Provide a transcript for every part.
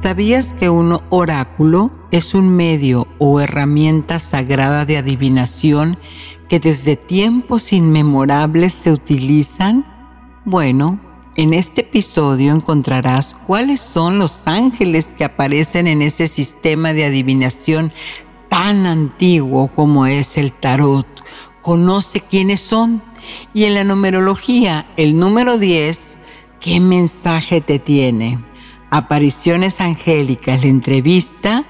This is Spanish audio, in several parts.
¿Sabías que un oráculo es un medio o herramienta sagrada de adivinación que desde tiempos inmemorables se utilizan? Bueno, en este episodio encontrarás cuáles son los ángeles que aparecen en ese sistema de adivinación tan antiguo como es el tarot. Conoce quiénes son. Y en la numerología, el número 10, ¿qué mensaje te tiene? Apariciones Angélicas, la entrevista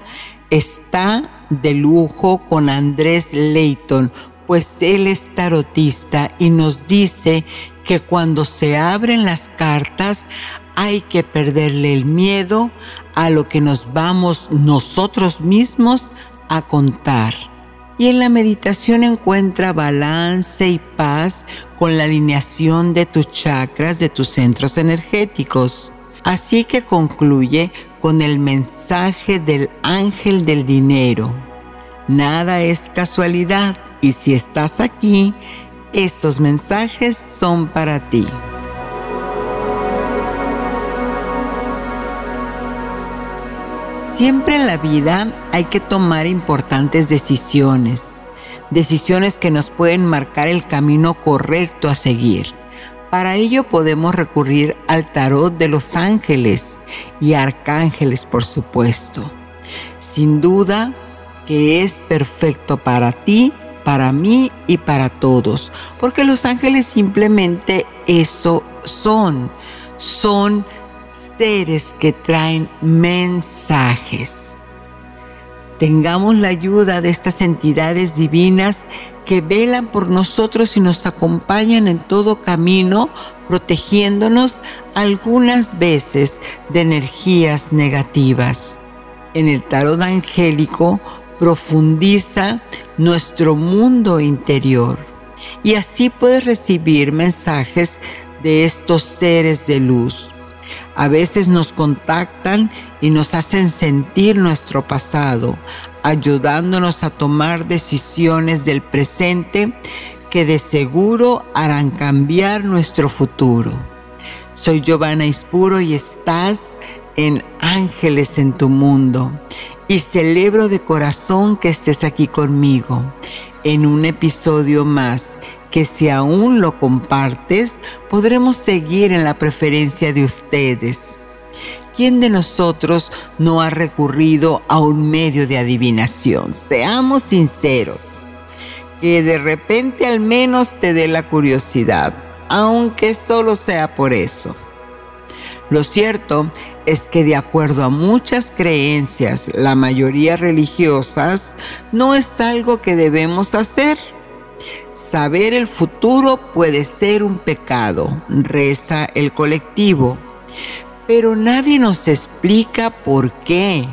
está de lujo con Andrés Leighton, pues él es tarotista y nos dice que cuando se abren las cartas hay que perderle el miedo a lo que nos vamos nosotros mismos a contar. Y en la meditación encuentra balance y paz con la alineación de tus chakras, de tus centros energéticos. Así que concluye con el mensaje del ángel del dinero. Nada es casualidad y si estás aquí, estos mensajes son para ti. Siempre en la vida hay que tomar importantes decisiones, decisiones que nos pueden marcar el camino correcto a seguir. Para ello podemos recurrir al tarot de los ángeles y arcángeles, por supuesto. Sin duda que es perfecto para ti, para mí y para todos, porque los ángeles simplemente eso son. Son seres que traen mensajes. Tengamos la ayuda de estas entidades divinas que velan por nosotros y nos acompañan en todo camino, protegiéndonos algunas veces de energías negativas. En el tarot angélico profundiza nuestro mundo interior y así puedes recibir mensajes de estos seres de luz. A veces nos contactan y nos hacen sentir nuestro pasado, ayudándonos a tomar decisiones del presente que de seguro harán cambiar nuestro futuro. Soy Giovanna Ispuro y estás en Ángeles en tu Mundo y celebro de corazón que estés aquí conmigo en un episodio más que si aún lo compartes, podremos seguir en la preferencia de ustedes. ¿Quién de nosotros no ha recurrido a un medio de adivinación? Seamos sinceros. Que de repente al menos te dé la curiosidad, aunque solo sea por eso. Lo cierto es que de acuerdo a muchas creencias, la mayoría religiosas, no es algo que debemos hacer. Saber el futuro puede ser un pecado, reza el colectivo pero nadie nos explica por qué,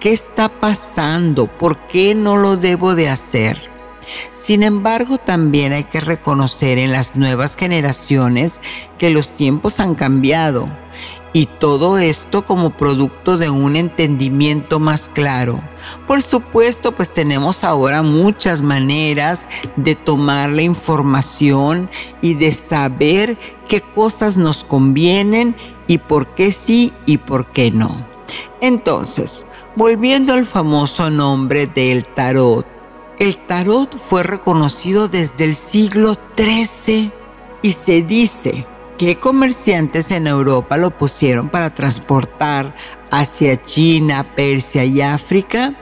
qué está pasando, por qué no lo debo de hacer. Sin embargo, también hay que reconocer en las nuevas generaciones que los tiempos han cambiado y todo esto como producto de un entendimiento más claro. Por supuesto, pues tenemos ahora muchas maneras de tomar la información y de saber qué cosas nos convienen y por qué sí y por qué no. Entonces, volviendo al famoso nombre del tarot, El tarot fue reconocido desde el siglo XIII y se dice que comerciantes en Europa lo pusieron para transportar hacia China, Persia y África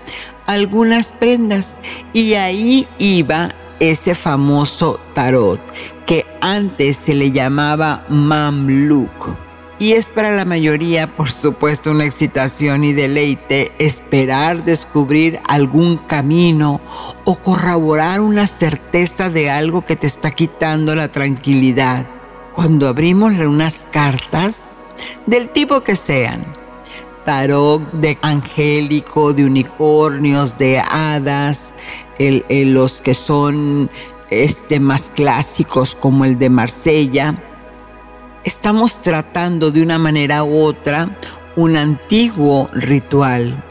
algunas prendas y ahí iba ese famoso tarot que antes se le llamaba Mamluk. Y es para la mayoría, por supuesto, una excitación y deleite esperar descubrir algún camino o corroborar una certeza de algo que te está quitando la tranquilidad. Cuando abrimos unas cartas, del tipo que sean, tarot de angélico, de unicornios, de hadas, los que son este, más clásicos como el de Marsella, estamos tratando de una manera u otra un antiguo ritual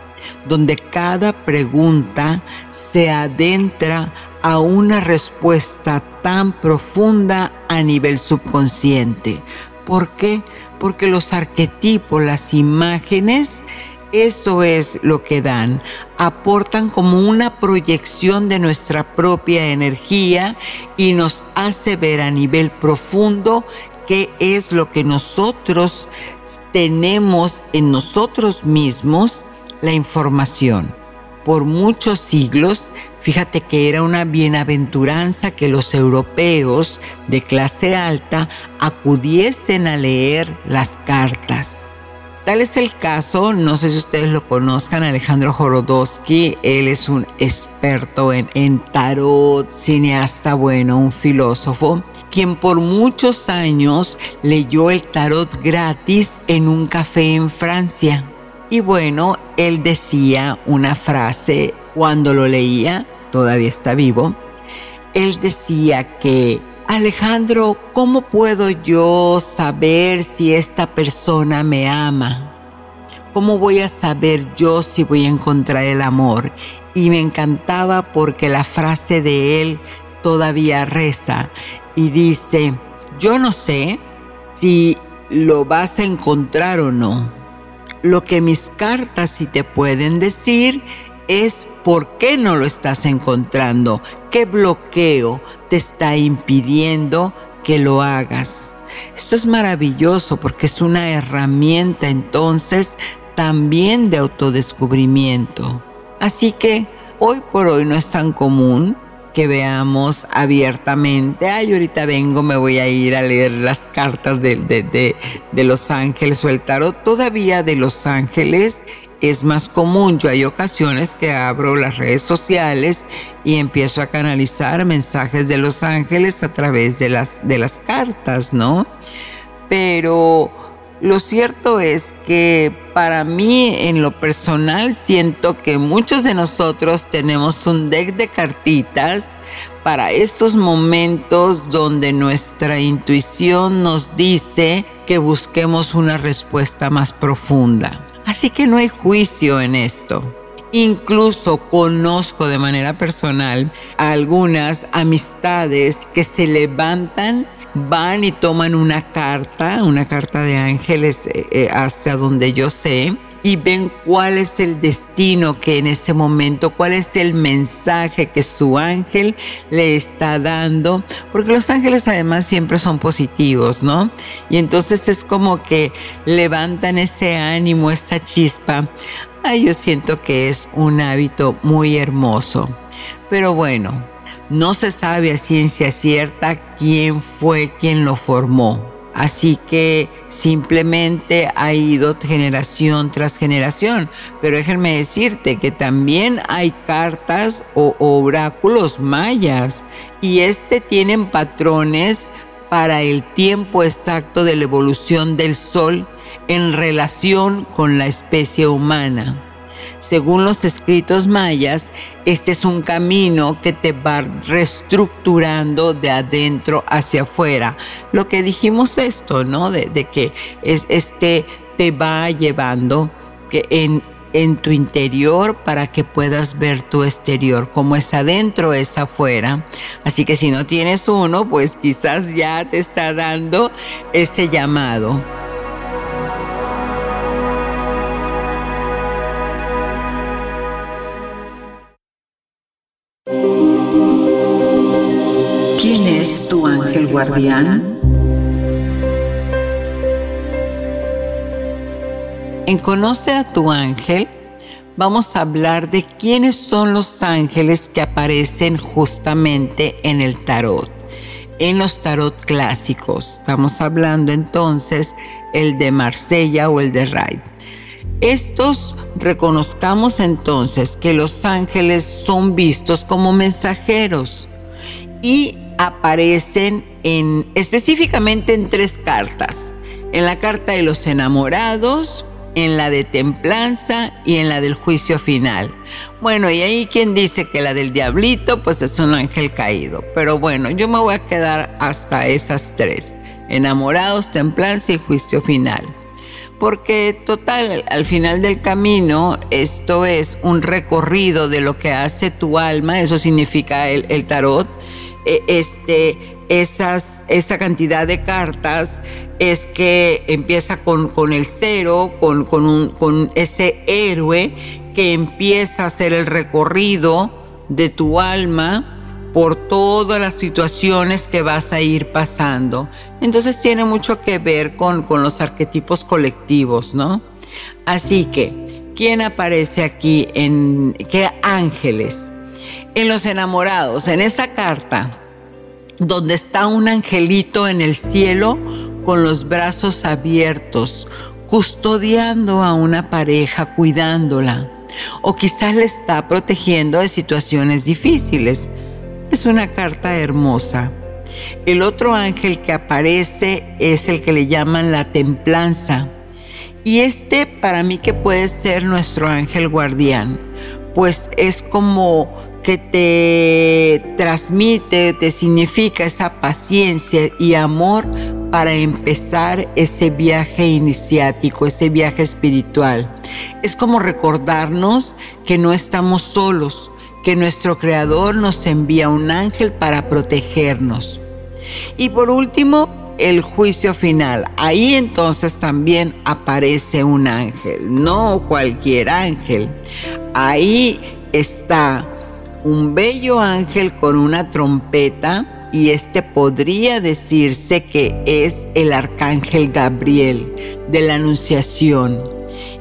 donde cada pregunta se adentra a una respuesta tan profunda a nivel subconsciente. ¿Por qué? Porque los arquetipos, las imágenes, eso es lo que dan. Aportan como una proyección de nuestra propia energía y nos hace ver a nivel profundo qué es lo que nosotros tenemos en nosotros mismos la información. Por muchos siglos, fíjate que era una bienaventuranza que los europeos de clase alta acudiesen a leer las cartas. Tal es el caso, no sé si ustedes lo conozcan, Alejandro Jorodowski, él es un experto en, en, tarot, cineasta bueno, un filósofo, quien por muchos años leyó el tarot gratis en un café en Francia. Y bueno, él decía una frase cuando lo leía, todavía está vivo, él decía que Alejandro, ¿cómo puedo yo saber si esta persona me ama? ¿Cómo voy a saber yo si voy a encontrar el amor? Y me encantaba porque la frase de él todavía reza y dice, yo no sé si lo vas a encontrar o no. Lo que mis cartas sí te pueden decir es por qué no lo estás encontrando, qué bloqueo te está impidiendo que lo hagas. Esto es maravilloso porque es una herramienta entonces también de autodescubrimiento. Así que hoy por hoy no es tan común que veamos abiertamente, ay, ahorita vengo, me voy a ir a leer las cartas de, de, de los ángeles o el tarot. Todavía de los ángeles es más común. Yo hay ocasiones que abro las redes sociales y empiezo a canalizar mensajes de los ángeles a través de las, de las cartas, ¿no? Pero lo cierto es que para mí en lo personal siento que muchos de nosotros tenemos un deck de cartitas para esos momentos donde nuestra intuición nos dice que busquemos una respuesta más profunda. Así que no hay juicio en esto. Incluso conozco de manera personal a algunas amistades que se levantan, van y toman una carta, una carta de ángeles eh, eh, hacia donde yo sé, y ven cuál es el destino que en ese momento, cuál es el mensaje que su ángel le está dando, porque los ángeles además siempre son positivos, ¿no? Y entonces es como que levantan ese ánimo, esa chispa. Ay, yo siento que es un hábito muy hermoso. Pero bueno, no se sabe a ciencia cierta quién fue quien lo formó. Así que simplemente ha ido generación tras generación. Pero déjenme decirte que también hay cartas o oráculos mayas y este tienen patrones para el tiempo exacto de la evolución del Sol en relación con la especie humana. Según los escritos mayas, este es un camino que te va reestructurando de adentro hacia afuera. Lo que dijimos esto, ¿no? De, que es, este te va llevando que en, en tu interior para que puedas ver tu exterior. Como es adentro, es afuera. Así que si no tienes uno, pues quizás ya te está dando ese llamado. Ángel guardián? En Conoce a tu ángel vamos a hablar de quiénes son los ángeles que aparecen justamente en el tarot, en los tarot clásicos. Estamos hablando entonces el de Marsella o el de Wright. Estos reconozcamos entonces que los ángeles son vistos como mensajeros y aparecen en, específicamente en tres cartas. En la carta de los enamorados, en la de templanza y en la del juicio final. Bueno, y ahí quien dice que la del diablito, pues es un ángel caído. Pero bueno, yo me voy a quedar hasta esas tres. Enamorados, templanza y juicio final. Porque total, al final del camino, esto es un recorrido de lo que hace tu alma, eso significa el, el tarot, este, esas, esa cantidad de cartas es que empieza con, con el cero, con, con, un, con ese héroe que empieza a hacer el recorrido de tu alma por todas las situaciones que vas a ir pasando. Entonces tiene mucho que ver con, con los arquetipos colectivos, ¿no? Así que, ¿quién aparece aquí en qué ángeles? En los enamorados, en esa carta, donde está un angelito en el cielo con los brazos abiertos, custodiando a una pareja, cuidándola, o quizás le está protegiendo de situaciones difíciles. Es una carta hermosa. El otro ángel que aparece es el que le llaman la templanza. Y este para mí que puede ser nuestro ángel guardián, pues es como que te transmite, te significa esa paciencia y amor para empezar ese viaje iniciático, ese viaje espiritual. Es como recordarnos que no estamos solos, que nuestro Creador nos envía un ángel para protegernos. Y por último, el juicio final. Ahí entonces también aparece un ángel, no cualquier ángel. Ahí está un bello ángel con una trompeta y este podría decirse que es el arcángel Gabriel de la Anunciación.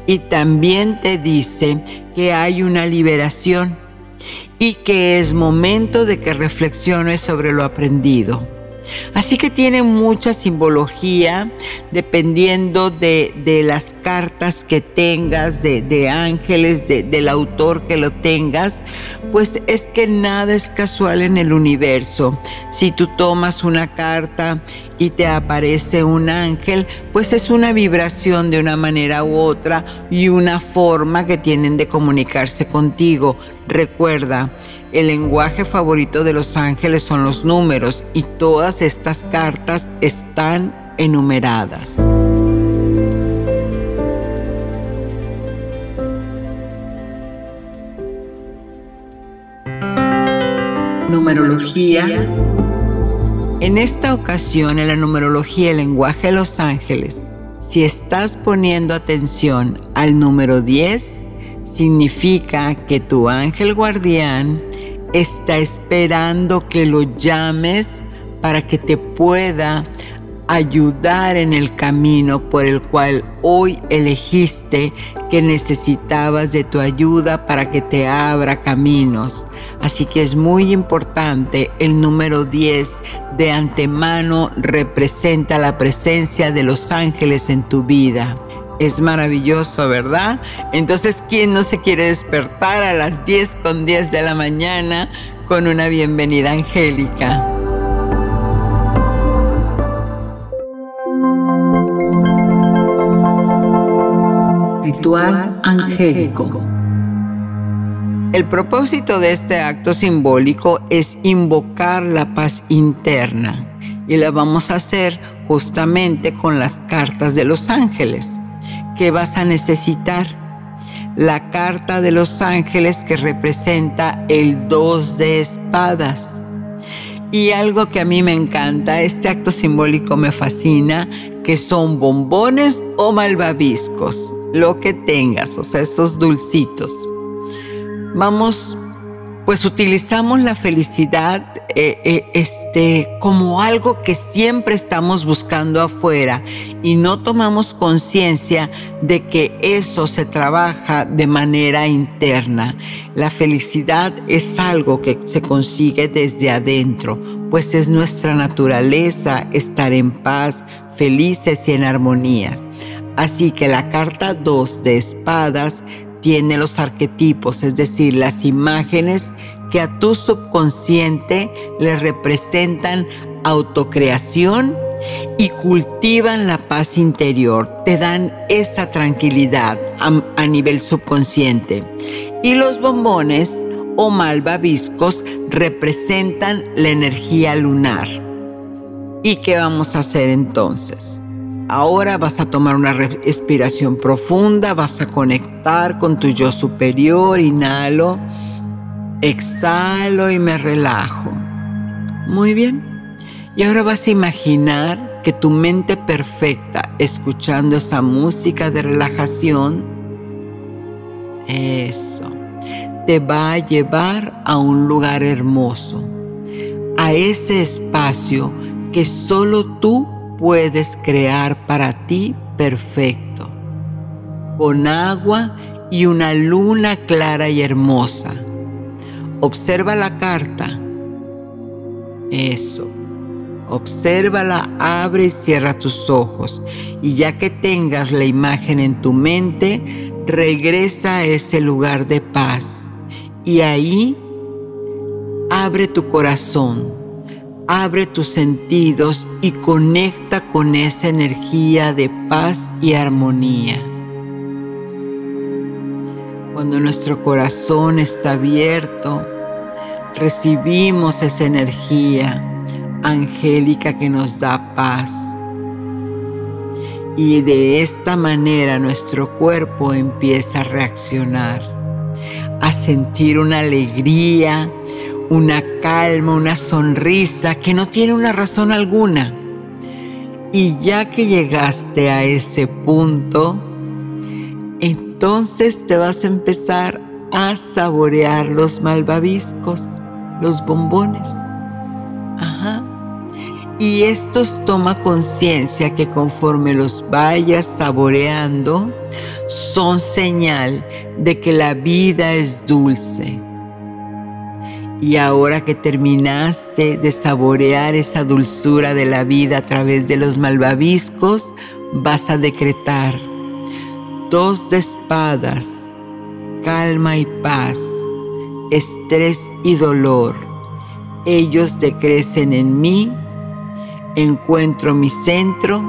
Y también te dice que hay una liberación y que es momento de que reflexiones sobre lo aprendido. Así que tiene mucha simbología dependiendo de, las cartas que tengas, de, ángeles, del autor que lo tengas, pues es que nada es casual en el universo. Si tú tomas una carta y te aparece un ángel, pues es una vibración de una manera u otra y una forma que tienen de comunicarse contigo. Recuerda, el lenguaje favorito de los ángeles son los números y todas estas cartas están enumeradas. Numerología. En esta ocasión, en la numerología, el lenguaje de los ángeles, si estás poniendo atención al número 10, significa que tu ángel guardián está esperando que lo llames para que te pueda ayudar en el camino por el cual hoy elegiste que necesitabas de tu ayuda para que te abra caminos. Así que es muy importante el número 10 de antemano representa la presencia de los ángeles en tu vida. Es maravilloso, ¿verdad? Entonces, ¿quién no se quiere despertar a las 10 con 10 de la mañana con una bienvenida angélica? Ritual angélico. El propósito de este acto simbólico es invocar la paz interna y la vamos a hacer justamente con las cartas de los ángeles que vas a necesitar. La carta de los ángeles que representa el dos de espadas. Y algo que a mí me encanta, este acto simbólico me fascina, que son bombones o malvaviscos, lo que tengas, o sea, esos dulcitos. Vamos, pues utilizamos la felicidad eh, eh, este, como algo que siempre estamos buscando afuera y no tomamos conciencia de que eso se trabaja de manera interna. La felicidad es algo que se consigue desde adentro, pues es nuestra naturaleza estar en paz, felices y en armonía. Así que la carta 2 de espadas tiene los arquetipos, es decir, las imágenes que a tu subconsciente le representan autocreación y cultivan la paz interior, te dan esa tranquilidad a, nivel subconsciente. Y los bombones o malvaviscos representan la energía lunar. ¿Y qué vamos a hacer entonces? Ahora vas a tomar una respiración profunda, vas a conectar con tu yo superior, inhalo, exhalo y me relajo. Muy bien. Y ahora vas a imaginar que tu mente perfecta, escuchando esa música de relajación, eso, te va a llevar a un lugar hermoso, a ese espacio que solo tú puedes crear para ti perfecto, con agua y una luna clara y hermosa. Observa la carta. Eso. Obsérvala, abre y cierra tus ojos. Y ya que tengas la imagen en tu mente, regresa a ese lugar de paz. Y ahí abre tu corazón abre tus sentidos y conecta con esa energía de paz y armonía. Cuando nuestro corazón está abierto, recibimos esa energía angélica que nos da paz. Y de esta manera nuestro cuerpo empieza a reaccionar, a sentir una alegría, una calma, una sonrisa que no tiene una razón alguna. Y ya que llegaste a ese punto, entonces te vas a empezar a saborear los malvaviscos, los bombones. Ajá. Y estos toma conciencia que conforme los vayas saboreando, son señal de que la vida es dulce y ahora que terminaste de saborear esa dulzura de la vida a través de los malvaviscos, vas a decretar dos de espadas, calma y paz, estrés y dolor. Ellos decrecen en mí, encuentro mi centro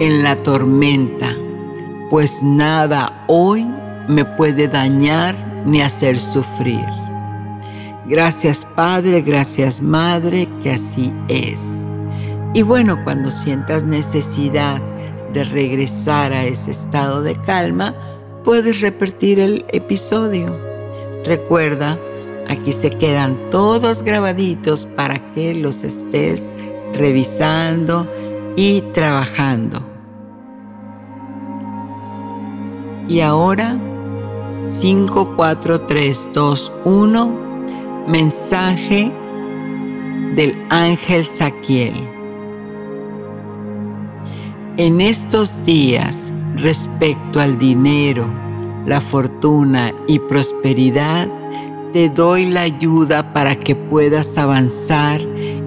en la tormenta, pues nada hoy me puede dañar ni hacer sufrir. Gracias Padre, gracias Madre, que así es. Y bueno, cuando sientas necesidad de regresar a ese estado de calma, puedes repetir el episodio. Recuerda, aquí se quedan todos grabaditos para que los estés revisando y trabajando. Y ahora, 5, 4, 3, 2, 1 Mensaje del ángel Saquiel. En estos días, respecto al dinero, la fortuna y prosperidad, te doy la ayuda para que puedas avanzar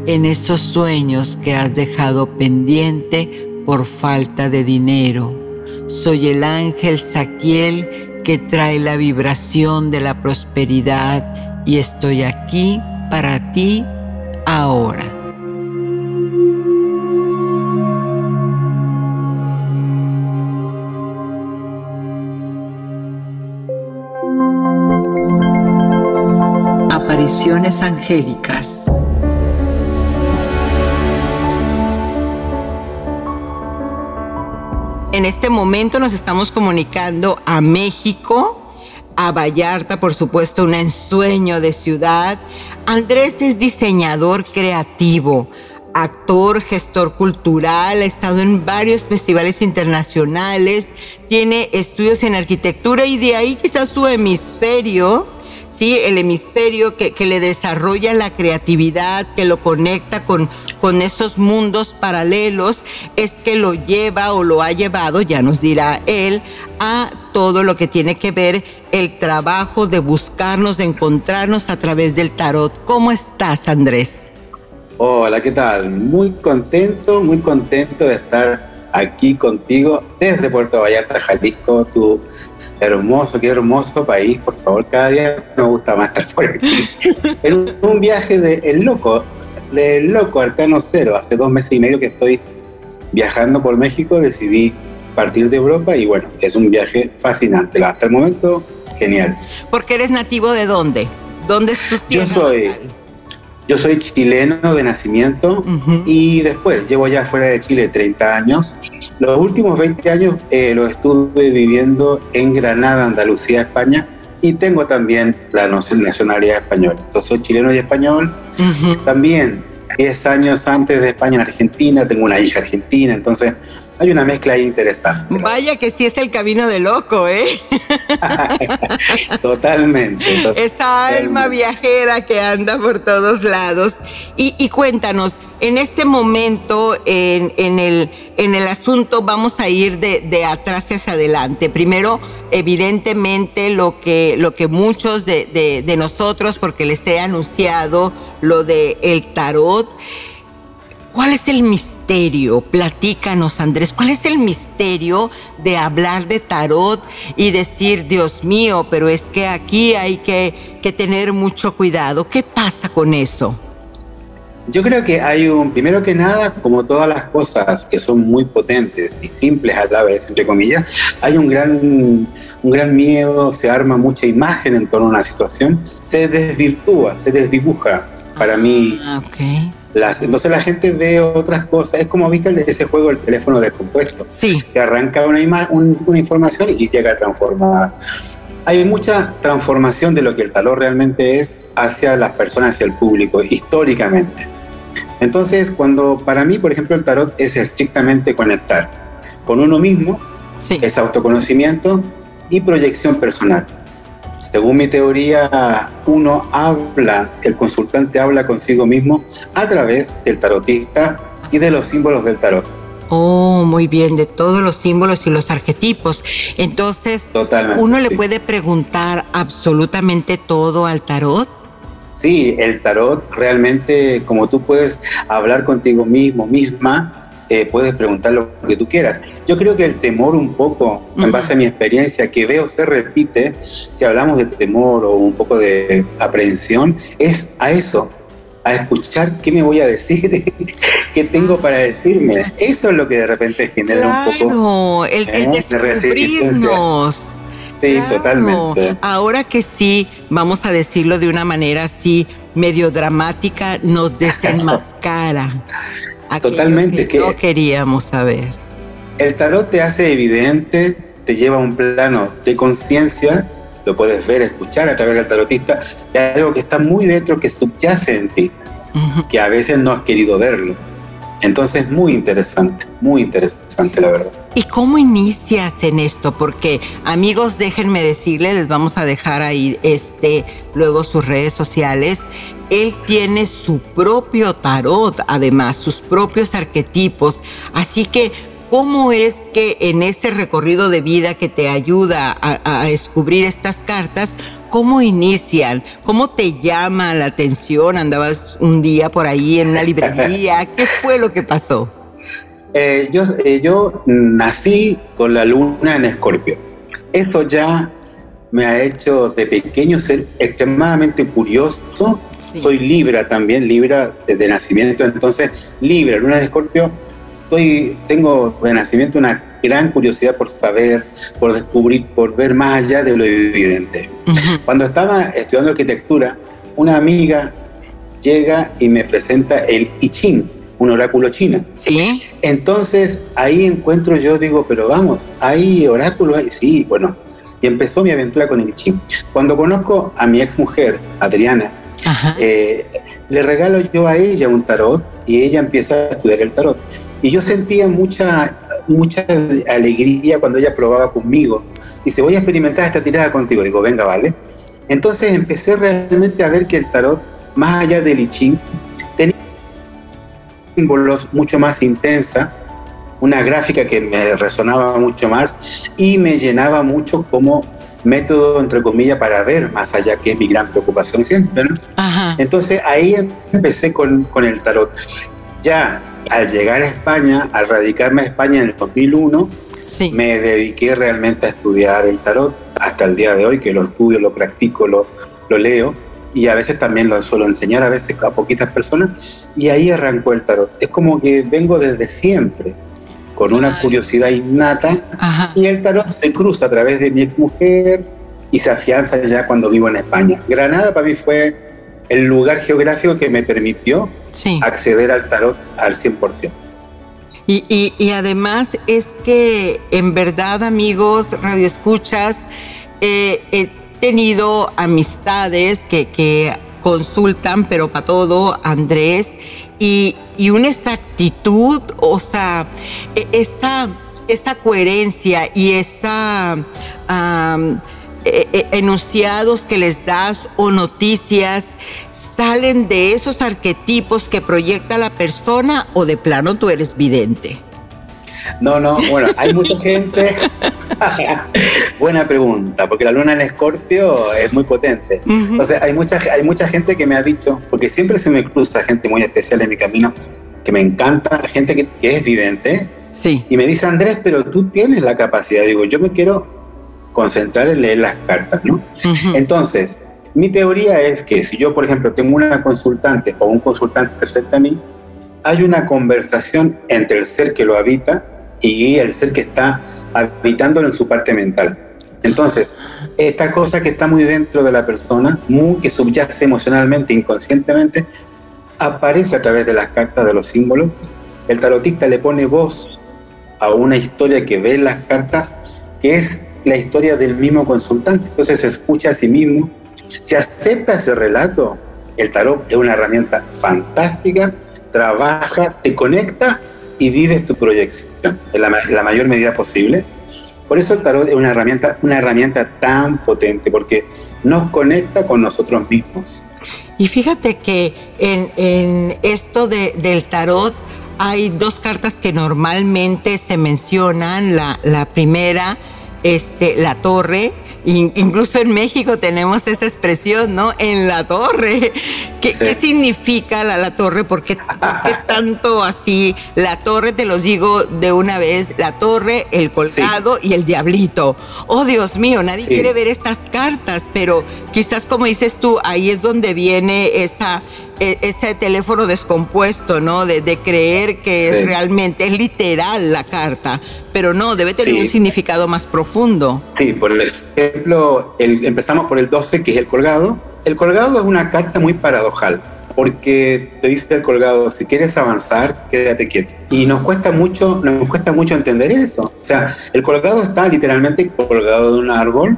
en esos sueños que has dejado pendiente por falta de dinero. Soy el ángel Saquiel que trae la vibración de la prosperidad y estoy aquí para ti ahora. Angélicas. En este momento nos estamos comunicando a México, a Vallarta, por supuesto, un ensueño de ciudad. Andrés es diseñador creativo, actor, gestor cultural, ha estado en varios festivales internacionales, tiene estudios en arquitectura y de ahí quizás su hemisferio ¿sí? El hemisferio que, le desarrolla la creatividad, que lo conecta con, con esos mundos paralelos, es que lo lleva o lo ha llevado, ya nos dirá él, a todo lo que tiene que ver el trabajo de buscarnos, de encontrarnos a través del tarot. ¿Cómo estás, Andrés? Hola, ¿qué tal? Muy contento, muy contento de estar aquí contigo desde Puerto Vallarta, Jalisco, tu hermoso, qué hermoso país, por favor, cada día me gusta más estar por aquí. en un viaje de El Loco, de El Loco, Arcano Cero, hace dos meses y medio que estoy viajando por México, decidí partir de Europa y bueno, es un viaje fascinante, hasta el momento genial. Porque eres nativo de dónde? ¿Dónde es tu Yo soy... Yo soy chileno de nacimiento y después llevo ya fuera de Chile 30 años. Los últimos 20 años eh, los estuve viviendo en Granada, Andalucía, España y tengo también la nacionalidad española. Entonces soy chileno y español. También 10 años antes de España en Argentina, tengo una hija argentina, entonces hay una mezcla ahí interesante. Vaya que sí es el camino de loco, ¿eh? totalmente, Esa alma viajera que anda por todos lados. Y, cuéntanos, en este momento, en, el, en el asunto, vamos a ir de, atrás hacia adelante. Primero, evidentemente, lo que, lo que muchos de, de nosotros, porque les he anunciado lo de el tarot, ¿Cuál es el misterio? Platícanos, Andrés. ¿Cuál es el misterio de hablar de tarot y decir, Dios mío, pero es que aquí hay que, tener mucho cuidado? ¿Qué pasa con eso? Yo creo que hay un, primero que nada, como todas las cosas que son muy potentes y simples a la vez, entre comillas, hay un gran, un gran miedo, se arma mucha imagen en torno a una situación, se desvirtúa, se desdibuja. Para mí, ah, okay entonces la gente ve otras cosas. Es como viste ese juego, el teléfono descompuesto. Sí. Que arranca una, una información y llega transformada. Hay mucha transformación de lo que el tarot realmente es hacia las personas, hacia el público, históricamente. Entonces, cuando para mí, por ejemplo, el tarot es estrictamente conectar con uno mismo, es autoconocimiento y proyección personal. Según mi teoría, uno habla, el consultante habla consigo mismo a través del tarotista y de los símbolos del tarot. Oh, muy bien, de todos los símbolos y los arquetipos. Entonces, ¿uno le puede preguntar absolutamente todo al tarot? Sí, el tarot realmente, como tú puedes hablar contigo mismo, misma, eh, puedes preguntar lo que tú quieras. Yo creo que el temor un poco, en base a mi experiencia, que veo se repite, si hablamos de temor o un poco de aprehensión, es a eso, a escuchar qué me voy a decir, qué tengo para decirme. Eso es lo que de repente genera un poco el, el ¿eh? descubrirnos. Sí, totalmente. Ahora que sí, vamos a decirlo de una manera así medio dramática, nos desenmascara. Totalmente. Que, no queríamos saber. El tarot te hace evidente, te lleva a un plano de conciencia, lo puedes ver, escuchar a través del tarotista, de algo que está muy dentro, que subyace en ti, que a veces no has querido verlo. Entonces, muy interesante, muy interesante, la verdad. ¿Y cómo inicias en esto? Porque, amigos, déjenme decirles, les vamos a dejar ahí este, luego sus redes sociales. Él tiene su propio tarot, además, sus propios arquetipos. Así que ¿Cómo es que en ese recorrido de vida que te ayuda a, descubrir estas cartas, cómo inician? ¿Cómo te llama la atención? ¿Andabas un día por ahí en una librería? ¿Qué fue lo que pasó? Eh, yo, eh, yo nací con la luna en escorpio. Esto ya me ha hecho de pequeño ser extremadamente curioso. Soy Libra también, Libra desde nacimiento, entonces Libra, luna en escorpio tengo de nacimiento una gran curiosidad por saber, por descubrir, por ver más allá de lo evidente. Cuando estaba estudiando arquitectura, una amiga llega y me presenta el I Ching, un oráculo chino. Sí. Entonces ahí encuentro yo, digo, pero vamos, hay oráculos, sí, bueno. Y empezó mi aventura con el I. Cuando conozco a mi ex mujer, Adriana, eh, le regalo yo a ella un tarot y ella empieza a estudiar el tarot. Y yo sentía mucha, mucha alegría cuando ella probaba conmigo. Dice, voy a experimentar esta tirada contigo. Digo, venga, vale. Entonces empecé realmente a ver que el tarot, más allá del I Ching, tenía símbolos mucho más intensa, una gráfica que me resonaba mucho más y me llenaba mucho como método, entre comillas, para ver más allá, que es mi gran preocupación siempre. Entonces ahí empecé con, con, el tarot. Ya al llegar a España, al radicarme a España en el 2001, me dediqué realmente a estudiar el tarot hasta el día de hoy, que lo estudio, lo practico, lo, lo leo y a veces también lo suelo enseñar a veces a poquitas personas y ahí arrancó el tarot. Es como que vengo desde siempre con una curiosidad innata y el tarot se cruza a través de mi exmujer y se afianza ya cuando vivo en España. Granada para mí fue el lugar geográfico que me permitió acceder al tarot al 100%. Y, y, además es que en verdad amigos, radioescuchas, eh, he tenido amistades que, que consultan, pero para todo, Andrés, y, una exactitud, o sea, e, esa, esa coherencia y esa... E, e, enunciados que les das o noticias salen de esos arquetipos que proyecta la persona o de plano tú eres vidente? No, no, bueno, hay mucha gente. Buena pregunta, porque la luna en Escorpio es muy potente. Entonces, hay mucha, hay mucha gente que me ha dicho, porque siempre se me cruza gente muy especial en mi camino, que me encanta, gente que, es vidente. Sí. Y me dice, Andrés, pero tú tienes la capacidad. Digo, yo me quiero concentrar en leer las cartas, ¿no? Entonces, mi teoría es que si yo, por ejemplo, tengo una consultante o un consultante frente a mí, hay una conversación entre el ser que lo habita y el ser que está habitándolo en su parte mental. Entonces, esta cosa que está muy dentro de la persona, muy que subyace emocionalmente, inconscientemente, aparece a través de las cartas, de los símbolos. El tarotista le pone voz a una historia que ve en las cartas, que es la historia del mismo consultante. Entonces se escucha a sí mismo, se acepta ese relato. El tarot es una herramienta fantástica, trabaja, te conecta y vives tu proyección en la, mayor medida posible. Por eso el tarot es una herramienta, una herramienta tan potente, porque nos conecta con nosotros mismos. Y fíjate que en, esto del tarot hay dos cartas que normalmente se mencionan. La, la primera, este, la torre, Incluso en México tenemos esa expresión, ¿no? En la torre. ¿Qué, significa la, la torre? ¿Por qué, tanto así? La torre, te los digo de una vez, la torre, el colgado y el diablito. Oh, Dios mío, nadie quiere ver estas cartas, pero quizás como dices tú, ahí es donde viene esa, ese teléfono descompuesto, ¿no? De, creer que realmente es literal la carta, pero no, debe tener un significado más profundo. Sí, por ejemplo, empezamos por el 12, que es el colgado. El colgado es una carta muy paradojal porque te dice el colgado, si quieres avanzar, quédate quieto. Y nos cuesta mucho, nos cuesta mucho entender eso. O sea, el colgado está literalmente colgado de un árbol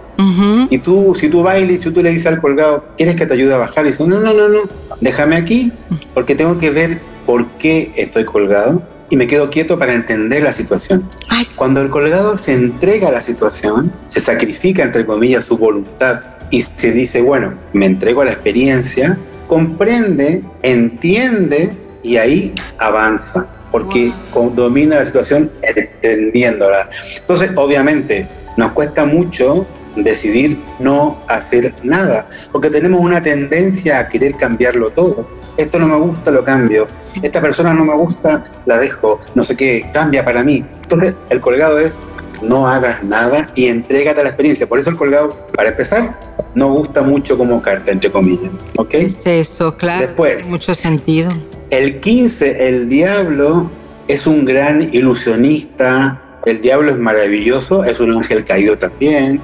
y tú, si tú bailes, si tú le dices al colgado, ¿quieres que te ayude a bajar? Y dice, no, no, no, no, déjame aquí porque tengo que ver por qué estoy colgado y me quedo quieto para entender la situación. Cuando el colgado se entrega a la situación, se sacrifica, entre comillas, su voluntad y se dice, bueno, me entrego a la experiencia, comprende, entiende y ahí avanza, porque domina la situación entendiéndola. Entonces, obviamente, nos cuesta mucho decidir no hacer nada, porque tenemos una tendencia a querer cambiarlo todo. Esto no me gusta, lo cambio. Esta persona no me gusta, la dejo. No sé qué, cambia para mí. Entonces, el colgado es no hagas nada y entrégate a la experiencia. Por eso el colgado, para empezar, no gusta mucho como carta, entre comillas. ¿Ok? Es eso, claro. Después, mucho sentido. El 15, el diablo es un gran ilusionista. El diablo es maravilloso, es un ángel caído también,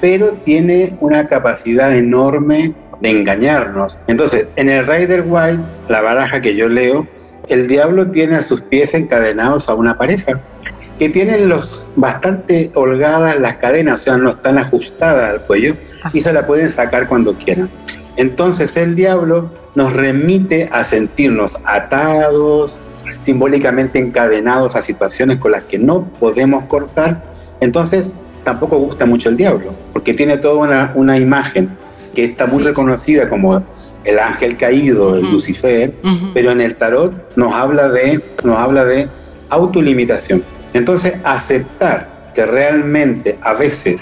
pero tiene una capacidad enorme de engañarnos. Entonces, en el Rider White, la baraja que yo leo, el diablo tiene a sus pies encadenados a una pareja que tienen los bastante holgadas las cadenas, o sea, no están ajustadas al cuello y se la pueden sacar cuando quieran. Entonces el diablo nos remite a sentirnos atados, simbólicamente encadenados a situaciones con las que no podemos cortar. Entonces tampoco gusta mucho el diablo, porque tiene toda una, una imagen que está muy reconocida como el ángel caído, el Lucifer, pero en el tarot nos habla de, nos habla de autolimitación. Entonces, aceptar que realmente a veces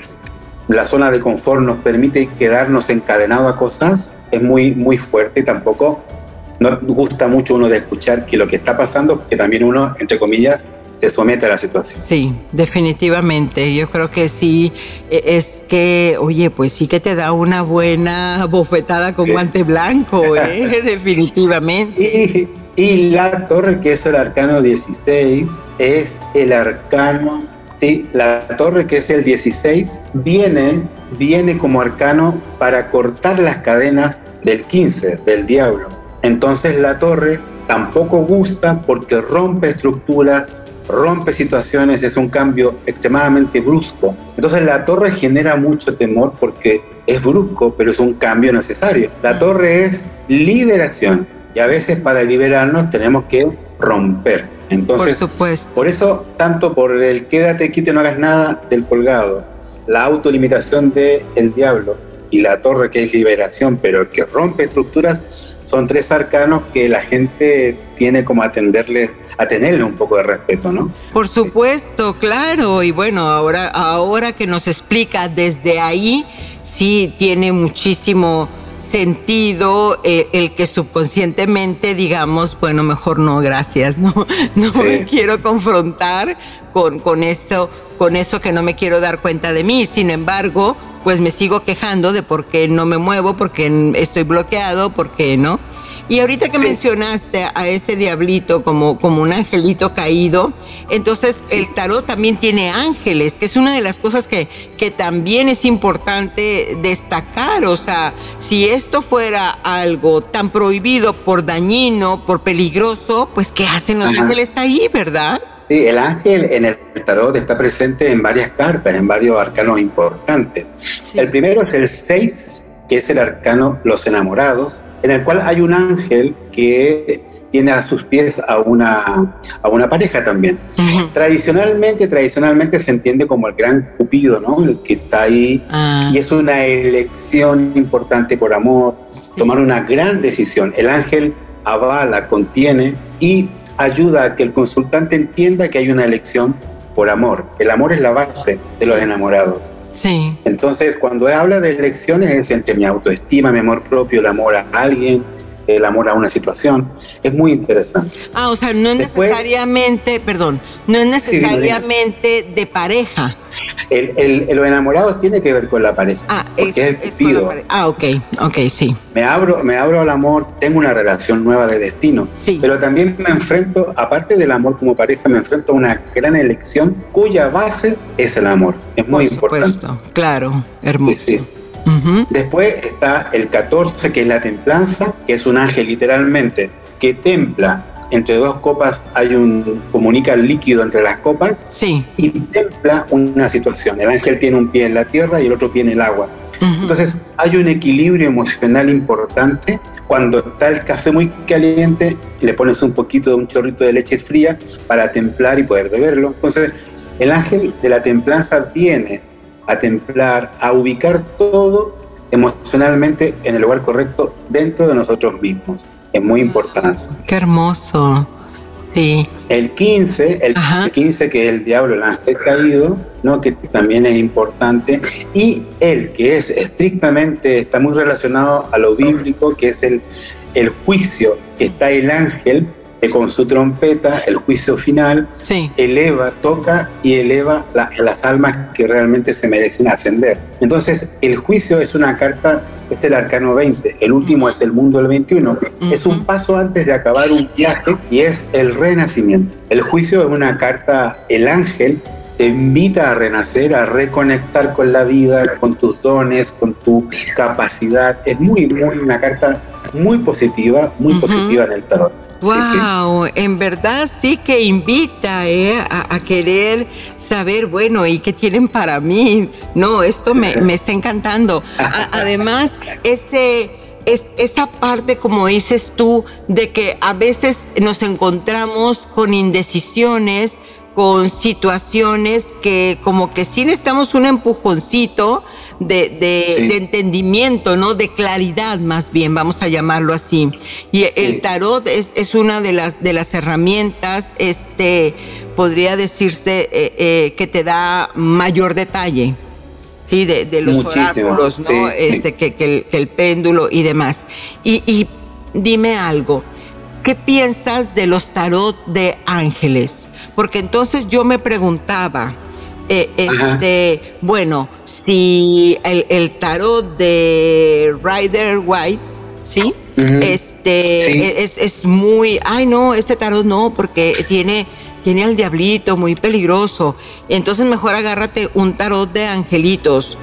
la zona de confort nos permite quedarnos encadenados a cosas es muy, muy fuerte y tampoco nos gusta mucho uno de escuchar que lo que está pasando, que también uno, entre comillas, se somete a la situación. Sí, definitivamente. Yo creo que sí, e, es que, oye, pues sí que te da una buena bofetada con guante blanco, ¿eh? definitivamente. Y, y, la torre, que es el arcano 16, es el arcano, sí, la torre que es el 16, viene, viene como arcano para cortar las cadenas del 15, del diablo. Entonces la torre tampoco gusta porque rompe estructuras, rompe situaciones, es un cambio extremadamente brusco. Entonces la torre genera mucho temor porque es brusco, pero es un cambio necesario. La torre es liberación y a veces para liberarnos tenemos que romper. Entonces, por, supuesto. por eso, tanto por el quédate, quite, no hagas nada del colgado, la autolimitación del el diablo y la torre que es liberación, pero que rompe estructuras, son tres arcanos que la gente tiene como atenderles a tenerle un poco de respeto, ¿no? Por supuesto, claro. Y bueno, ahora, ahora que nos explica desde ahí, sí tiene muchísimo sentido eh, el que subconscientemente digamos, bueno, mejor no, gracias, no, no me quiero confrontar con, con eso, con eso que no me quiero dar cuenta de mí. Sin embargo, pues me sigo quejando de por qué no me muevo, porque estoy bloqueado, por qué no. Y ahorita que mencionaste a ese diablito como, como un angelito caído, entonces el tarot también tiene ángeles, que es una de las cosas que, que también es importante destacar. O sea, si esto fuera algo tan prohibido por dañino, por peligroso, pues ¿qué hacen los ángeles ahí, verdad? Sí, el ángel en el tarot está presente en varias cartas, en varios arcanos importantes. El primero es el 6, que es el arcano Los enamorados, en el cual hay un ángel que tiene a sus pies a una, a una pareja también. Tradicionalmente, tradicionalmente se entiende como el gran cupido, ¿no? El que está ahí ah. y es una elección importante por amor, tomar una gran decisión. El ángel avala, contiene y ayuda a que el consultante entienda que hay una elección por amor. El amor es la base de los enamorados. Sí. Entonces, cuando habla de elecciones es entre mi autoestima, mi amor propio, el amor a alguien, el amor a una situación. Es muy interesante. Ah, o sea, no es necesariamente, perdón, no es necesariamente de pareja. El, el, los enamorados tiene que ver con la pareja. Ah, es, el Ah, ok, ok, sí. Me abro, me abro al amor, tengo una relación nueva de destino. Sí. Pero también me enfrento, aparte del amor como pareja, me enfrento a una gran elección cuya base es el amor. Es muy Por importante. Supuesto, claro, hermoso. Después está el 14, que es la templanza, que es un ángel literalmente que templa entre dos copas hay un comunica el líquido entre las copas sí. y templa una situación. El ángel tiene un pie en la tierra y el otro pie en el agua. Entonces hay un equilibrio emocional importante. Cuando está el café muy caliente, le pones un poquito de un chorrito de leche fría para templar y poder beberlo. Entonces el ángel de la templanza viene a templar, a ubicar todo emocionalmente en el lugar correcto dentro de nosotros mismos. Es muy importante. Qué hermoso. Sí. El 15, el 15 que es el diablo, el ángel caído, ¿no? que también es importante, y el que es estrictamente, está muy relacionado a lo bíblico, que es el, el juicio, que está el ángel que con su trompeta, el juicio final, eleva, toca y eleva las almas que realmente se merecen ascender. Entonces, el juicio es una carta, es el arcano 20, el último es el mundo del 21, es un paso antes de acabar un viaje y es el renacimiento. El juicio es una carta, el ángel te invita a renacer, a reconectar con la vida, con tus dones, con tu capacidad. Es muy, muy una carta muy positiva, muy positiva en el tarot. Wow, en verdad sí que invita eh, a, querer saber, bueno, ¿y qué tienen para mí? No, esto me, está encantando. además, ese, es, esa parte, como dices tú, de que a veces nos encontramos con indecisiones, con situaciones que como que sí necesitamos un empujoncito De, entendimiento, ¿no? De claridad más bien, vamos a llamarlo así. Y el tarot es, es, una de las, de las herramientas, este, podría decirse, eh, eh, que te da mayor detalle. Sí, de, los oráculos, ¿no? este, que, que, el, péndulo y demás. Y, y dime algo. ¿Qué piensas de los tarot de ángeles? Porque entonces yo me preguntaba, eh, este, bueno, si el, tarot de Rider White, ¿sí? Este Es, es, muy, ay no, este tarot no, porque tiene, tiene al diablito muy peligroso. Entonces mejor agárrate un tarot de angelitos.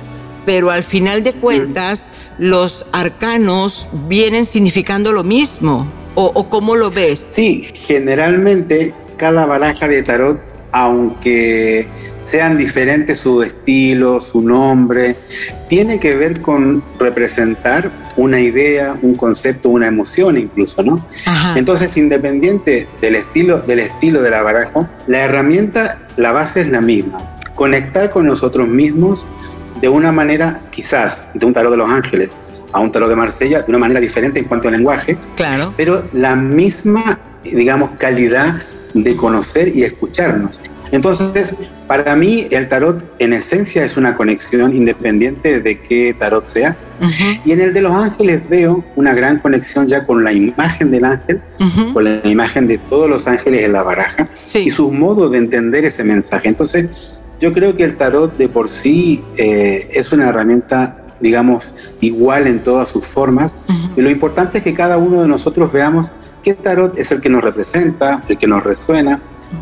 Pero al final de cuentas, los arcanos vienen significando lo mismo. ¿O, cómo lo ves? Sí, generalmente cada baraja de tarot, aunque sean diferentes su estilo, su nombre, tiene que ver con representar una idea, un concepto, una emoción incluso, ¿no? Entonces, independiente del estilo, del estilo de la baraja, la herramienta, la base es la misma. Conectar con nosotros mismos de una manera, quizás, de un tarot de los ángeles, a un tarot de Marsella de una manera diferente en cuanto al lenguaje, claro. pero la misma, digamos, calidad de conocer y escucharnos. Entonces, para mí el tarot en esencia es una conexión independiente de qué tarot sea. Y en el de los ángeles veo una gran conexión ya con la imagen del ángel, con la imagen de todos los ángeles en la baraja y su modo de entender ese mensaje. Entonces, yo creo que el tarot de por sí eh, es una herramienta digamos, igual en todas sus formas. Y lo importante es que cada uno de nosotros veamos qué tarot es el que nos representa, el que nos resuena,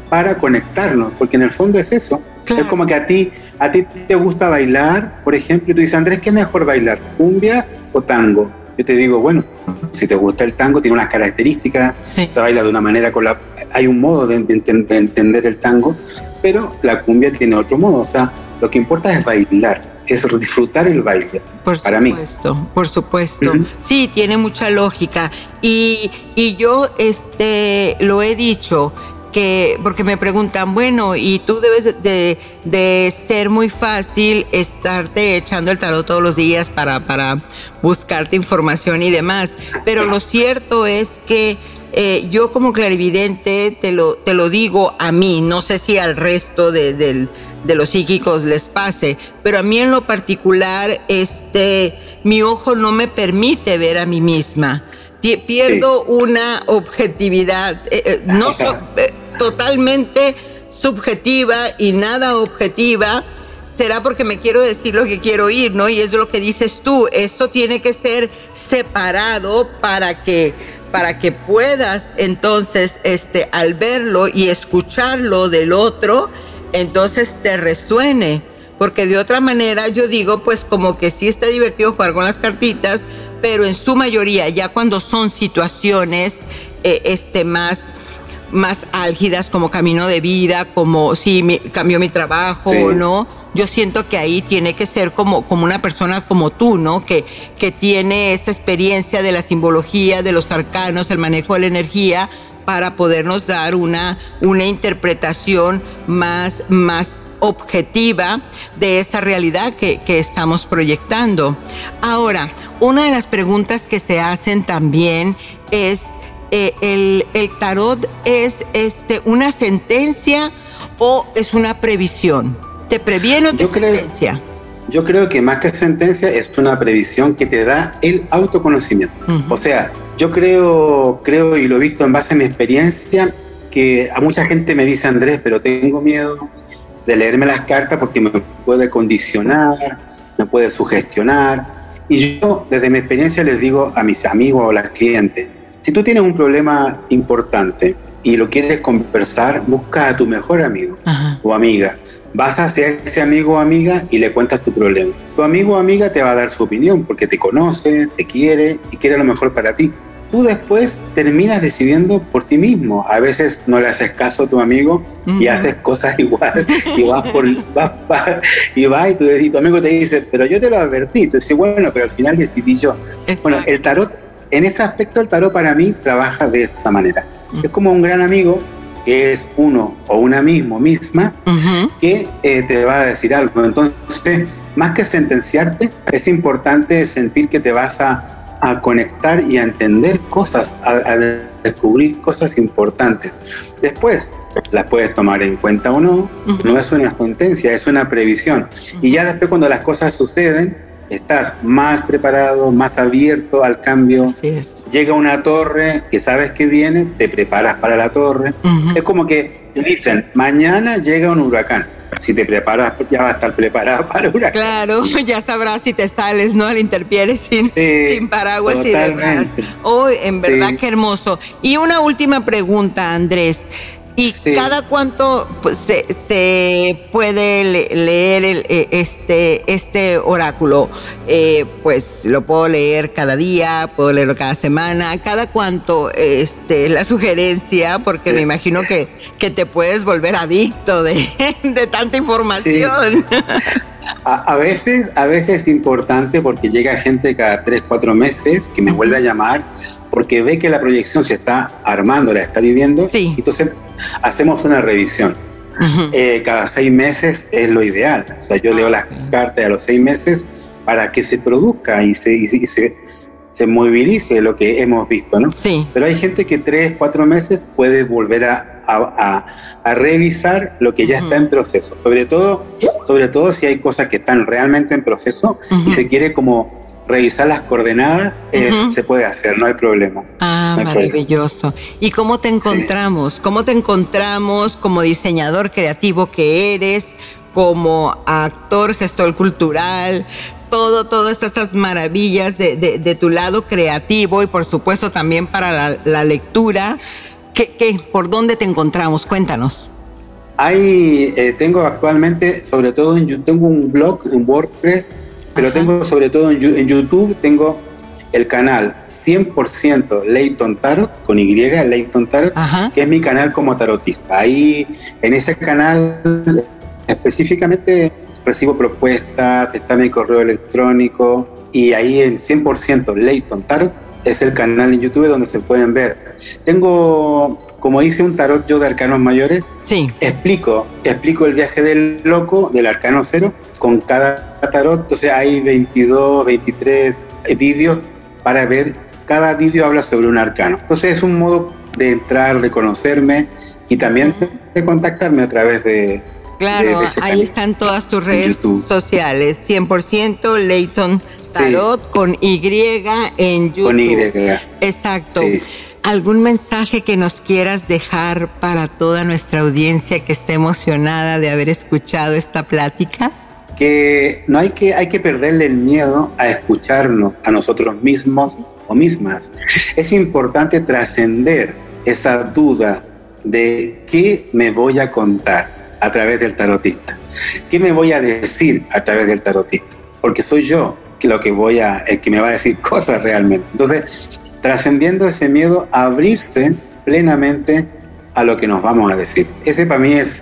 para conectarnos, porque en el fondo es eso. Es como que a ti, a ti te gusta bailar, por ejemplo, y tú dices, Andrés, ¿qué es mejor bailar? ¿Cumbia o tango? Yo te digo, bueno, si te gusta el tango, tiene unas características, se baila de una manera con la... Hay un modo de, entender el tango, pero la cumbia tiene otro modo, o sea, lo que importa es bailar es disfrutar el baile. Por para supuesto, mí. por supuesto. Sí, tiene mucha lógica. Y, y yo este, lo he dicho, que, porque me preguntan, bueno, y tú debes de, de, ser muy fácil estarte echando el tarot todos los días para, para buscarte información y demás. Pero lo cierto es que eh, yo como clarividente te lo, te lo digo a mí, no sé si al resto de, del de los psíquicos les pase, pero a mí en lo particular, este, mi ojo no me permite ver a mí misma. Pierdo una objetividad, eh, eh, no eh, totalmente subjetiva y nada objetiva. Será porque me quiero decir lo que quiero oír, ¿no? Y es lo que dices tú. Esto tiene que ser separado para que para que puedas entonces este al verlo y escucharlo del otro entonces te resuene. Porque de otra manera yo digo, pues como que sí está divertido jugar con las cartitas, pero en su mayoría, ya cuando son situaciones eh, este, más, más álgidas, como camino de vida, como si cambió mi trabajo o no, yo siento que ahí tiene que ser como, como una persona como tú, ¿no? Que, que tiene esa experiencia de la simbología, de los arcanos, el manejo de la energía, para podernos dar una, una interpretación más, más objetiva de esa realidad que, estamos proyectando. Ahora, una de las preguntas que se hacen también es, eh, el, tarot es este, una sentencia o es una previsión? ¿Te previene o te sentencia? yo creo que más que sentencia es una previsión que te da el autoconocimiento. O sea, yo creo, creo y lo he visto en base a mi experiencia, que a mucha gente me dice, Andrés, pero tengo miedo de leerme las cartas porque me puede condicionar, me puede sugestionar. Y yo, desde mi experiencia, les digo a mis amigos o a las clientes, si tú tienes un problema importante y lo quieres conversar, busca a tu mejor amigo o amiga vas hacia ese amigo o amiga y le cuentas tu problema. Tu amigo o amiga te va a dar su opinión porque te conoce, te quiere y quiere lo mejor para ti. Tú después terminas decidiendo por ti mismo. A veces no le haces caso a tu amigo y haces cosas igual y vas por vas, y vas y tu, amigo te dice, pero yo te lo advertí. Tú dices, bueno, pero al final decidí yo. Bueno, el tarot, en ese aspecto el tarot para mí trabaja de esa manera. Es como un gran amigo que es uno o una mismo misma que eh, te va a decir algo. Entonces, más que sentenciarte, es importante sentir que te vas a, conectar y a entender cosas, a, descubrir cosas importantes. Después, las puedes tomar en cuenta o no, no es una sentencia, es una previsión. Y ya después cuando las cosas suceden, estás más preparado, más abierto al cambio. Llega una torre que sabes que viene, te preparas para la torre. Es como que te dicen, mañana llega un huracán. Si te preparas, ya va a estar preparado para el huracán. Claro, ya sabrás si te sales, ¿no? Al interpiere sin, sin paraguas y demás. Oh, en verdad que hermoso. Y una última pregunta, Andrés. ¿Y cada cuánto pues, se, puede leer el, e, este, este oráculo? Eh, pues lo puedo leer cada día, puedo leerlo cada semana. ¿Cada cuánto este, la sugerencia? Porque me imagino que, que te puedes volver adicto de, de tanta información. A, veces, a veces es importante porque llega gente cada tres, cuatro meses que me vuelve a llamar porque ve que la proyección se está armando, la está viviendo. Sí. Entonces hacemos una revisión. Eh, cada seis meses es lo ideal. O sea, yo leo las cartas a los seis meses para que se produzca y se, se, se, movilice lo que hemos visto, ¿no? Sí. Pero hay gente que tres, cuatro meses puede volver a, a, a, revisar lo que ya está en proceso. Sobre todo, sobre todo si hay cosas que están realmente en proceso y se quiere como revisar las coordenadas, se puede hacer, no hay problema. Ah, maravilloso. ¿Y cómo te encontramos? ¿Cómo te encontramos como diseñador creativo que eres, como actor, gestor cultural? Todo, todas estas maravillas de, tu lado creativo y por supuesto también para la, lectura. ¿Qué, por dónde te encontramos? Cuéntanos. Hay, eh, tengo actualmente, sobre todo en, tengo un blog en WordPress pero tengo sobre todo en, YouTube, tengo el canal 100% Leighton Tarot, con Y, Leighton Tarot, que es mi canal como tarotista. Ahí, en ese canal, específicamente recibo propuestas, está mi correo electrónico, y ahí en 100% Leighton Tarot es el canal en YouTube donde se pueden ver. Tengo como hice un tarot yo de arcanos mayores, sí. explico, explico el viaje del loco, del arcano cero, con cada tarot. Entonces hay 22, 23 vídeos para ver. Cada vídeo habla sobre un arcano. Entonces es un modo de entrar, de conocerme y también de contactarme a través de, Claro, ahí están todas tus redes sociales, 100% Leighton Tarot con Y en YouTube. Con Y. Exacto. ¿Algún mensaje que nos quieras dejar para toda nuestra audiencia que esté emocionada de haber escuchado esta plática? Que no hay que, hay que perderle el miedo a escucharnos a nosotros mismos o mismas. Es importante trascender esa duda de qué me voy a contar a través del tarotista, qué me voy a decir a través del tarotista, porque soy yo lo que voy a, el que me va a decir cosas realmente. Entonces, trascendiendo ese miedo, abrirse plenamente a lo que nos vamos a decir. Ese para mí es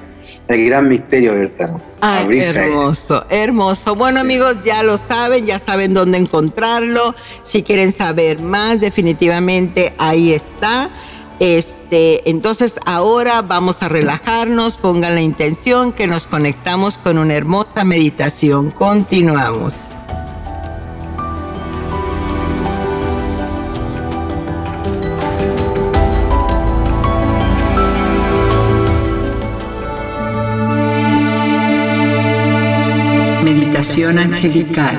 el gran misterio del tarot. hermoso, hermoso. Bueno amigos, ya lo saben, ya saben dónde encontrarlo. Si quieren saber más, definitivamente ahí está. Este, entonces ahora vamos a relajarnos, pongan la intención que nos conectamos con una hermosa meditación. Continuamos. Meditación angelical.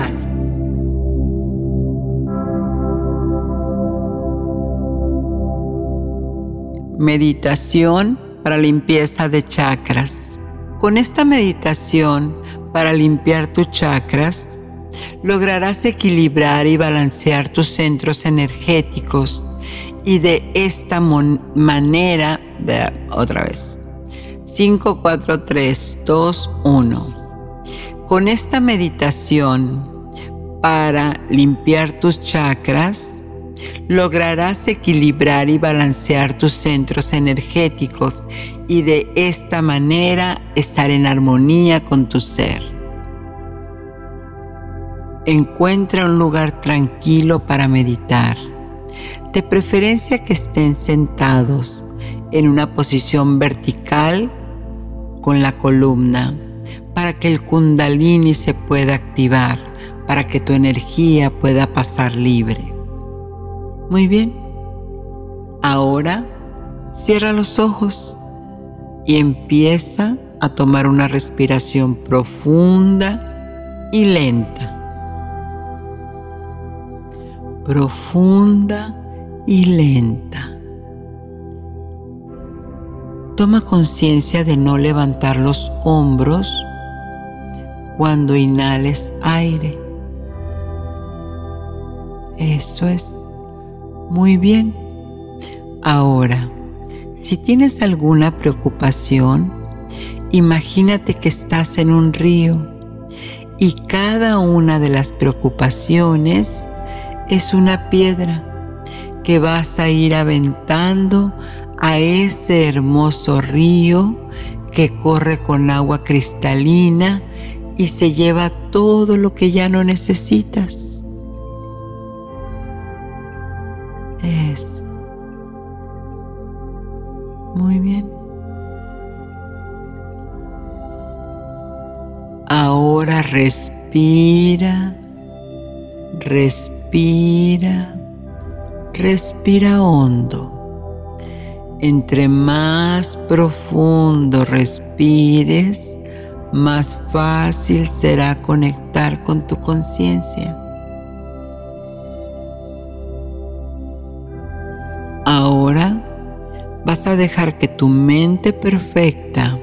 Meditación para limpieza de chakras. Con esta meditación para limpiar tus chakras, lograrás equilibrar y balancear tus centros energéticos y de esta manera, otra vez, 5, 4, 3, 2, 1 con esta meditación para limpiar tus chakras, lograrás equilibrar y balancear tus centros energéticos y de esta manera estar en armonía con tu ser. Encuentra un lugar tranquilo para meditar, de preferencia que estén sentados en una posición vertical con la columna para que el kundalini se pueda activar, para que tu energía pueda pasar libre. Muy bien. Ahora cierra los ojos y empieza a tomar una respiración profunda y lenta. Profunda y lenta. Toma conciencia de no levantar los hombros cuando inhales aire. Eso es. Muy bien. Ahora, si tienes alguna preocupación, imagínate que estás en un río y cada una de las preocupaciones es una piedra que vas a ir aventando a ese hermoso río que corre con agua cristalina y se lleva todo lo que ya no necesitas. Es muy bien. Ahora respira, respira, respira hondo. Entre más profundo respires, más fácil será conectar con tu conciencia. Ahora vas a dejar que tu mente perfecta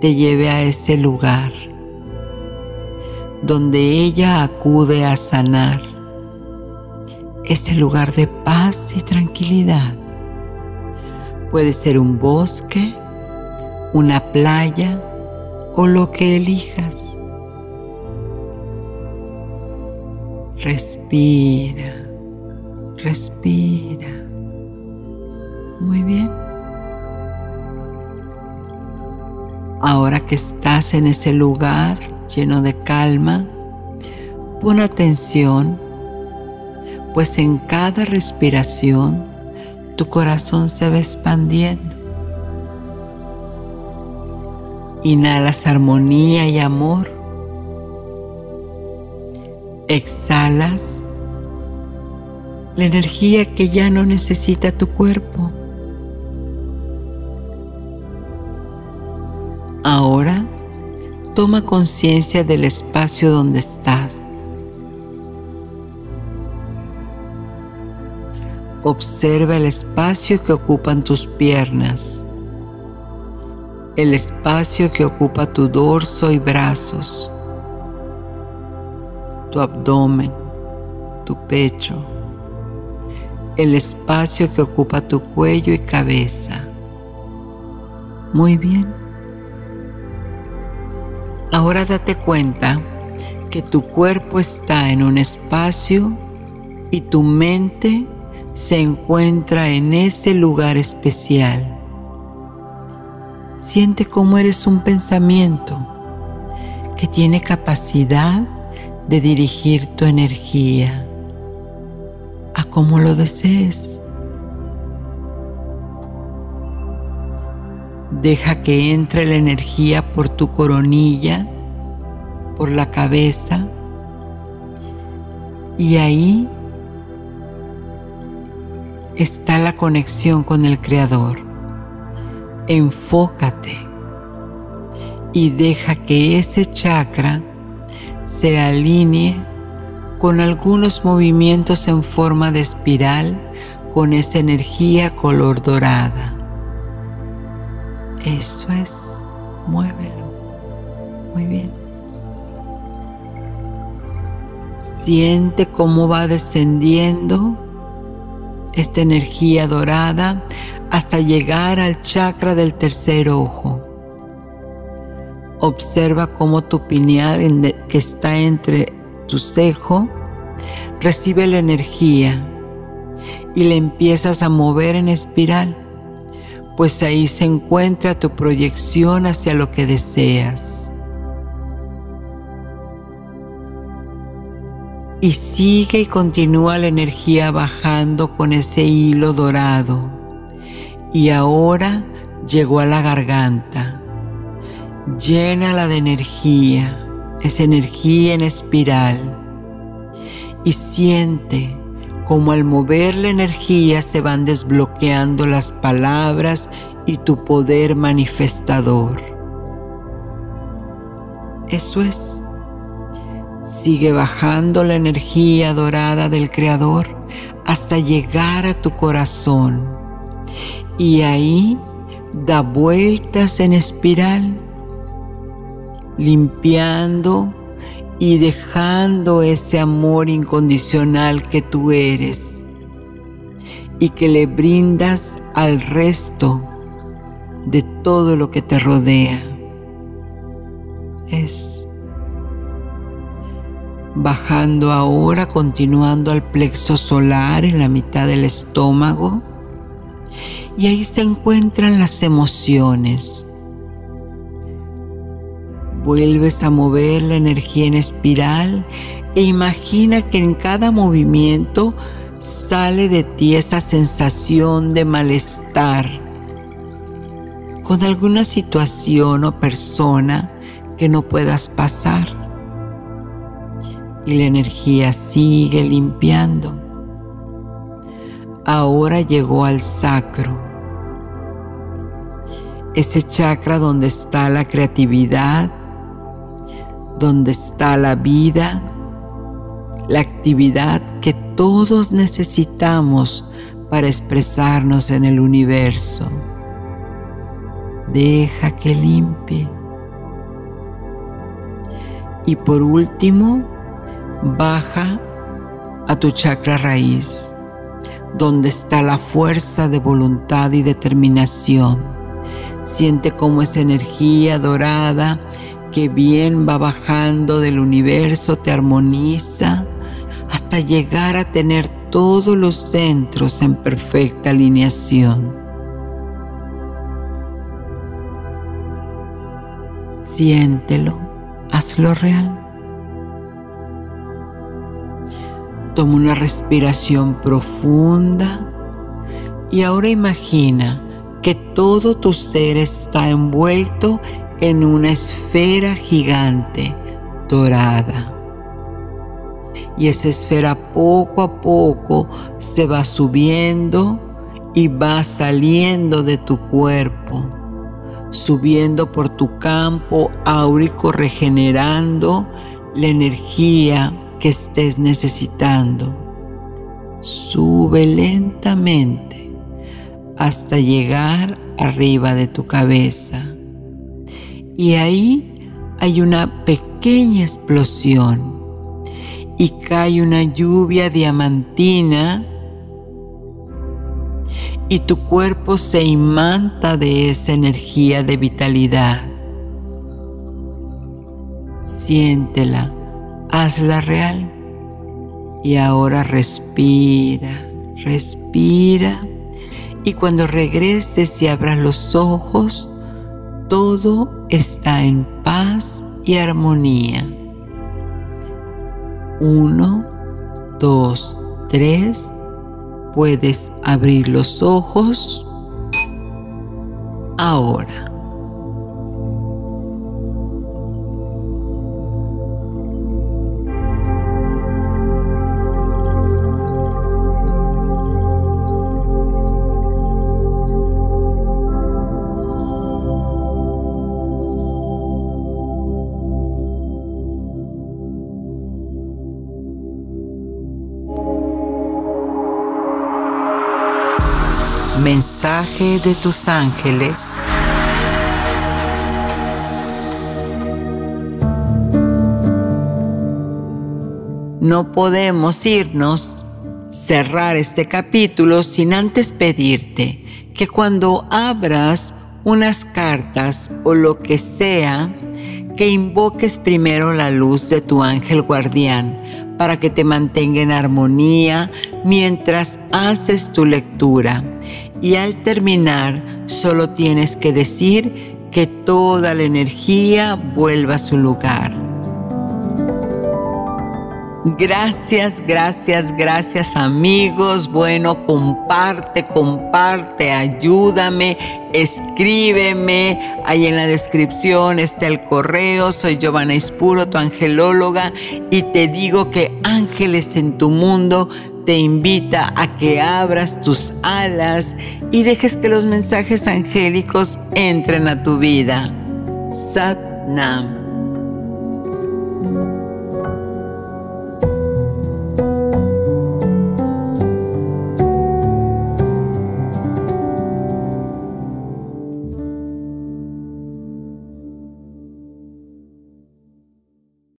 te lleve a ese lugar donde ella acude a sanar, ese lugar de paz y tranquilidad. Puede ser un bosque, una playa, o lo que elijas. Respira, respira. Muy bien. Ahora que estás en ese lugar lleno de calma, pon atención, pues en cada respiración tu corazón se va expandiendo Inhalas armonía y amor. Exhalas la energía que ya no necesita tu cuerpo. Ahora toma conciencia del espacio donde estás. Observa el espacio que ocupan tus piernas el espacio que ocupa tu dorso y brazos, tu abdomen, tu pecho, el espacio que ocupa tu cuello y cabeza. Muy bien. Ahora date cuenta que tu cuerpo está en un espacio y tu mente se encuentra en ese lugar especial. Siente cómo eres un pensamiento que tiene capacidad de dirigir tu energía a como lo desees. Deja que entre la energía por tu coronilla, por la cabeza, y ahí está la conexión con el Creador enfócate y deja que ese chakra se alinee con algunos movimientos en forma de espiral con esa energía color dorada. Eso es, muévelo. Muy bien. Siente cómo va descendiendo esta energía dorada hasta llegar al chakra del tercer ojo. Observa cómo tu pineal que está entre tu cejo recibe la energía y le empiezas a mover en espiral, pues ahí se encuentra tu proyección hacia lo que deseas. Y sigue y continúa la energía bajando con ese hilo dorado y ahora llegó a la garganta Llénala de energía, esa energía en espiral. Y siente como al mover la energía se van desbloqueando las palabras y tu poder manifestador. Eso es. Sigue bajando la energía dorada del Creador hasta llegar a tu corazón. Y ahí da vueltas en espiral, limpiando y dejando ese amor incondicional que tú eres y que le brindas al resto de todo lo que te rodea. Es bajando ahora, continuando al plexo solar en la mitad del estómago. Y ahí se encuentran las emociones. Vuelves a mover la energía en espiral e imagina que en cada movimiento sale de ti esa sensación de malestar con alguna situación o persona que no puedas pasar. Y la energía sigue limpiando. Ahora llegó al sacro, ese chakra donde está la creatividad, donde está la vida, la actividad que todos necesitamos para expresarnos en el universo. Deja que limpie. Y por último, baja a tu chakra raíz, donde está la fuerza de voluntad y determinación. Siente cómo esa energía dorada que bien va bajando del universo te armoniza hasta llegar a tener todos los centros en perfecta alineación. Siéntelo, hazlo real. Toma una respiración profunda y ahora imagina que todo tu ser está envuelto en una esfera gigante dorada. Y esa esfera poco a poco se va subiendo y va saliendo de tu cuerpo, subiendo por tu campo áurico, regenerando la energía que estés necesitando. Sube lentamente hasta llegar arriba de tu cabeza. Y ahí hay una pequeña explosión y cae una lluvia diamantina y tu cuerpo se imanta de esa energía de vitalidad. Siéntela, hazla real y ahora respira, respira y cuando regreses y abras los ojos, todo está en paz y armonía. Uno, dos, tres. Puedes abrir los ojos ahora. De tus ángeles. No podemos irnos, cerrar este capítulo sin antes pedirte que cuando abras unas cartas o lo que sea, que invoques primero la luz de tu ángel guardián para que te mantenga en armonía mientras haces tu lectura y al terminar solo tienes que decir que toda la energía vuelva a su lugar. Gracias, gracias, gracias amigos. Bueno, comparte, comparte, ayúdame, escríbeme. Ahí en la descripción está el correo. Soy Giovanna Ispuro, tu angelóloga, y te digo que Ángeles en tu mundo te invita a que abras tus alas y dejes que los mensajes angélicos entren a tu vida. Sat Nam.